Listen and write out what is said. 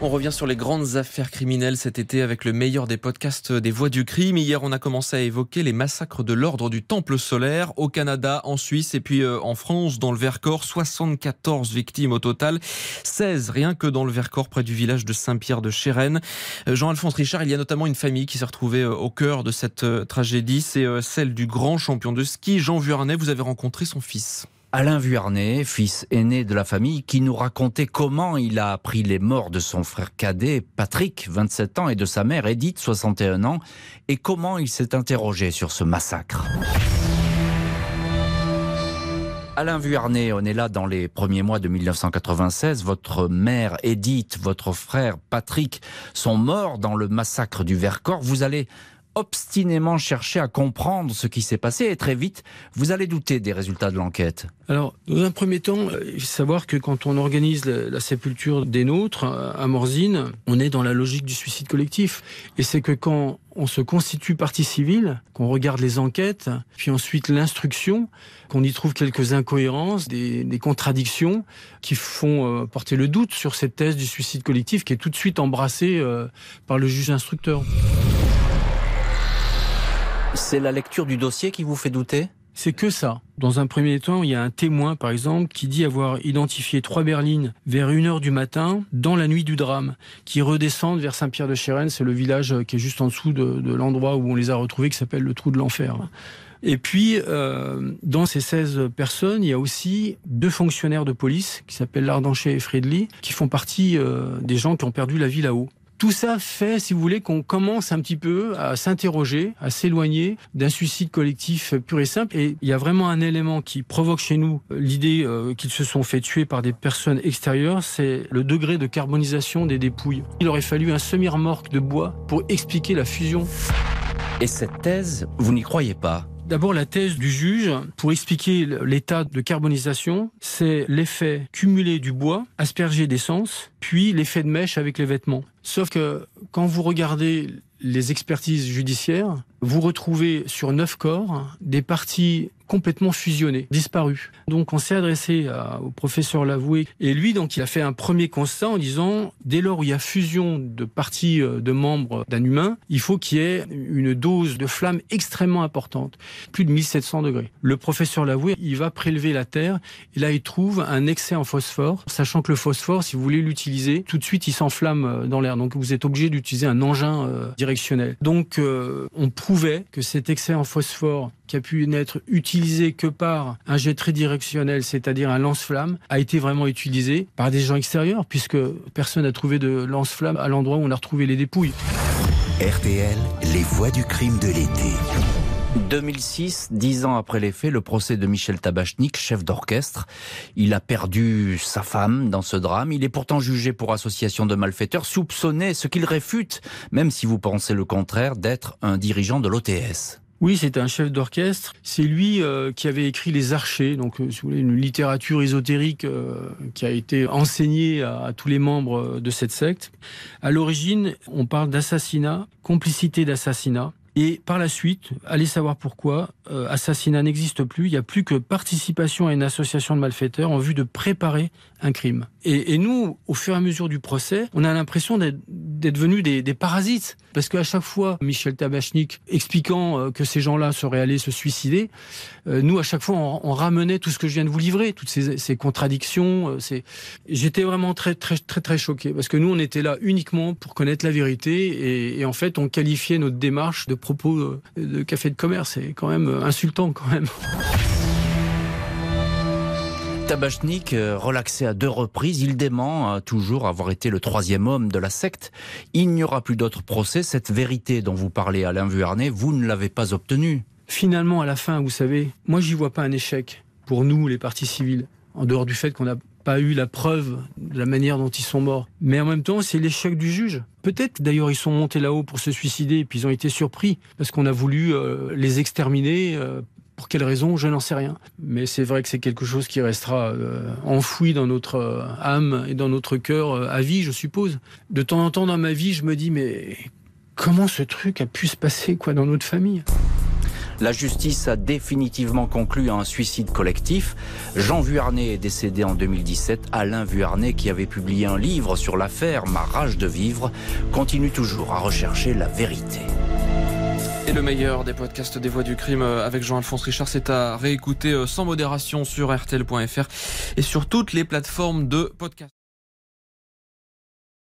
On revient sur les grandes affaires criminelles cet été avec le meilleur des podcasts des voix du crime. Hier, on a commencé à évoquer les massacres de l'ordre du Temple solaire au Canada, en Suisse et puis euh, en France, dans le Vercors. 74 victimes au total, 16 rien que dans le Vercors, près du village de Saint-Pierre de Chérennes. Euh, Jean-Alphonse Richard, il y a notamment une famille qui s'est retrouvée euh, au cœur de cette tragédie. C'est celle du grand champion de ski, Jean Vuarnet. Vous avez rencontré son fils. Alain Vuarnet, fils aîné de la famille, qui nous racontait comment il a appris les morts de son frère cadet, Patrick, 27 ans, et de sa mère, Edith, 61 ans, et comment il s'est interrogé sur ce massacre. Alain Vuarnet, on est là dans les premiers mois de 1996. Votre mère Edith, votre frère Patrick sont morts dans le massacre du Vercors. Vous allez obstinément chercher à comprendre ce qui s'est passé et très vite, vous allez douter des résultats de l'enquête. Alors, dans un premier temps, euh, il faut savoir que quand on organise la, sépulture des nôtres euh, à Morzine, on est dans la logique du suicide collectif. Et c'est que quand on se constitue partie civile, qu'on regarde les enquêtes, puis ensuite l'instruction, qu'on y trouve quelques incohérences, des, contradictions qui font euh, porter le doute sur cette thèse du suicide collectif qui est tout de suite embrassée par le juge instructeur. C'est la lecture du dossier qui vous fait douter? C'est que ça. Dans un premier temps, il y a un témoin, par exemple, qui dit avoir identifié trois berlines vers 1h du matin, dans la nuit du drame, qui redescendent vers Saint-Pierre-de-Chérennes. C'est le village qui est juste en dessous de, l'endroit où on les a retrouvés, qui s'appelle le Trou de l'Enfer. Et puis, euh, dans ces 16 personnes, il y a aussi deux fonctionnaires de police, qui s'appellent Lardancher et Friedli, qui font partie euh, des gens qui ont perdu la vie là-haut. Tout ça fait, si vous voulez, qu'on commence un petit peu à s'interroger, à s'éloigner d'un suicide collectif pur et simple. Et il y a vraiment un élément qui provoque chez nous l'idée euh, qu'ils se sont fait tuer par des personnes extérieures, c'est le degré de carbonisation des dépouilles. Il aurait fallu un semi-remorque de bois pour expliquer la fusion. Et cette thèse, vous n'y croyez pas D'abord, la thèse du juge, pour expliquer l'état de carbonisation, c'est l'effet cumulé du bois, aspergé d'essence, puis l'effet de mèche avec les vêtements. Sauf que quand vous regardez les expertises judiciaires, vous retrouvez sur neuf corps des parties complètement fusionnées, disparues. Donc on s'est adressé au professeur Lavoué et lui donc il a fait un premier constat en disant dès lors où il y a fusion de parties euh, de membres d'un humain, il faut qu'il y ait une dose de flamme extrêmement importante, plus de 1700 degrés. Le professeur Lavoué, il va prélever la terre et là il trouve un excès en phosphore, sachant que le phosphore si vous voulez l'utiliser, tout de suite il s'enflamme euh, dans l'air. Donc vous êtes obligé d'utiliser un engin euh, Donc on prouvait que cet excès en phosphore qui a pu n'être utilisé que par un jet tridirectionnel, c'est-à-dire un lance-flamme, a été vraiment utilisé par des gens extérieurs, puisque personne n'a trouvé de lance-flamme à l'endroit où on a retrouvé les dépouilles. RTL, les voix du crime de l'été. 2006, dix ans après les faits, le procès de Michel Tabachnik, chef d'orchestre. Il a perdu sa femme dans ce drame. Il est pourtant jugé pour association de malfaiteurs, soupçonné, ce qu'il réfute, même si vous pensez le contraire, d'être un dirigeant de l'OTS. Oui, c'est un chef d'orchestre. C'est lui euh, qui avait écrit Les Archers, donc euh, une littérature ésotérique euh, qui a été enseignée à, tous les membres de cette secte. À l'origine, on parle d'assassinat, complicité d'assassinat. Et par la suite, allez savoir pourquoi, assassinat n'existe plus, il n'y a plus que participation à une association de malfaiteurs en vue de préparer un crime. Et, nous, au fur et à mesure du procès, on a l'impression d'être devenus des, parasites. Parce qu'à chaque fois, Michel Tabachnik expliquant euh, que ces gens-là seraient allés se suicider, euh, nous, à chaque fois, on, ramenait tout ce que je viens de vous livrer, toutes ces, contradictions. Euh, j'étais vraiment très, très, très, très choqué. Parce que nous, on était là uniquement pour connaître la vérité. Et, et en fait, on qualifiait notre démarche de propos de café de commerce. C'est quand même insultant, quand même. Tabachnik, euh, relaxé à deux reprises, il dément toujours avoir été le troisième homme de la secte. Il n'y aura plus d'autres procès. Cette vérité dont vous parlez, Alain Vuarnet, vous ne l'avez pas obtenue. Finalement, à la fin, vous savez, moi, j'y vois pas un échec pour nous, les partis civils, en dehors du fait qu'on n'a pas eu la preuve de la manière dont ils sont morts. Mais en même temps, c'est l'échec du juge. Peut-être d'ailleurs ils sont montés là-haut pour se suicider et puis ils ont été surpris parce qu'on a voulu euh, les exterminer euh, pour quelle raison, je n'en sais rien. Mais c'est vrai que c'est quelque chose qui restera euh, enfoui dans notre euh, âme et dans notre cœur euh, à vie, je suppose. De temps en temps dans ma vie, je me dis, mais comment ce truc a pu se passer quoi dans notre famille? La justice a définitivement conclu à un suicide collectif. Jean Vuarnet est décédé en 2017. Alain Vuarnet, qui avait publié un livre sur l'affaire Ma rage de vivre, continue toujours à rechercher la vérité. Et le meilleur des podcasts des voix du crime euh, avec Jean-Alphonse Richard, c'est à réécouter euh, sans modération sur RTL.fr et sur toutes les plateformes de podcasts.